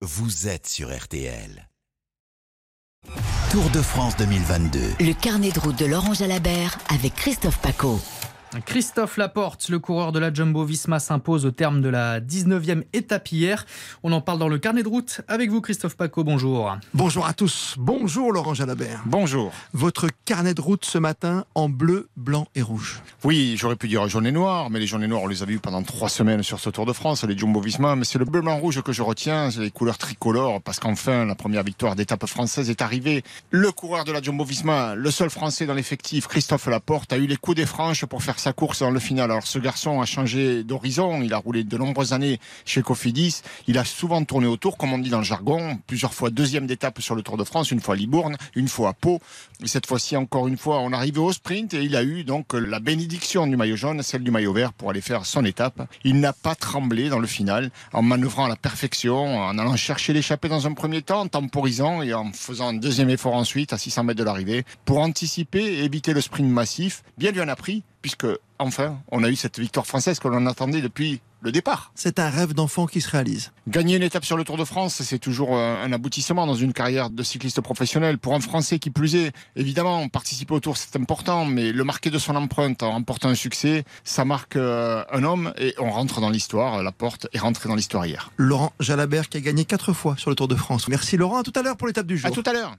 vous êtes sur RTL. Tour de France 2022. Le carnet de route de Laurent Jalabert avec Christophe Paco. Christophe Laporte, le coureur de la Jumbo Visma, s'impose au terme de la 19e étape hier. On en parle dans le carnet de route avec vous, Christophe Paco. Bonjour. Bonjour à tous. Bonjour Laurent Jalabert. Bonjour. Votre carnet de route ce matin en bleu, blanc et rouge. Oui, j'aurais pu dire jaune et noir, mais les jaunes et noirs, on les a vus pendant trois semaines sur ce Tour de France, les Jumbo Visma. Mais c'est le bleu, blanc, rouge que je retiens, c'est les couleurs tricolores, parce qu'enfin, la première victoire d'étape française est arrivée. Le coureur de la Jumbo Visma, le seul français dans l'effectif, Christophe Laporte, a eu les coups des franches pour faire sa course dans le final. Alors ce garçon a changé d'horizon, il a roulé de nombreuses années chez Cofidis, il a souvent tourné autour, comme on dit dans le jargon, plusieurs fois deuxième d'étape sur le Tour de France, une fois à Libourne, une fois à Pau, et cette fois-ci encore une fois on arrivait au sprint et il a eu donc la bénédiction du maillot jaune, celle du maillot vert pour aller faire son étape. Il n'a pas tremblé dans le final en manœuvrant à la perfection, en allant chercher l'échappée dans un premier temps, en temporisant et en faisant un deuxième effort ensuite à 600 mètres de l'arrivée pour anticiper et éviter le sprint massif. Bien lui en a pris puisque enfin, on a eu cette victoire française que l'on attendait depuis le départ. C'est un rêve d'enfant qui se réalise. Gagner une étape sur le Tour de France, c'est toujours un aboutissement dans une carrière de cycliste professionnel. Pour un Français qui plus est, évidemment, participer au Tour, c'est important, mais le marquer de son empreinte en remportant un succès, ça marque euh, un homme et on rentre dans l'histoire. La porte est rentrée dans l'histoire hier. Laurent Jalabert qui a gagné quatre fois sur le Tour de France. Merci Laurent, à tout à l'heure pour l'étape du jour. À tout à l'heure.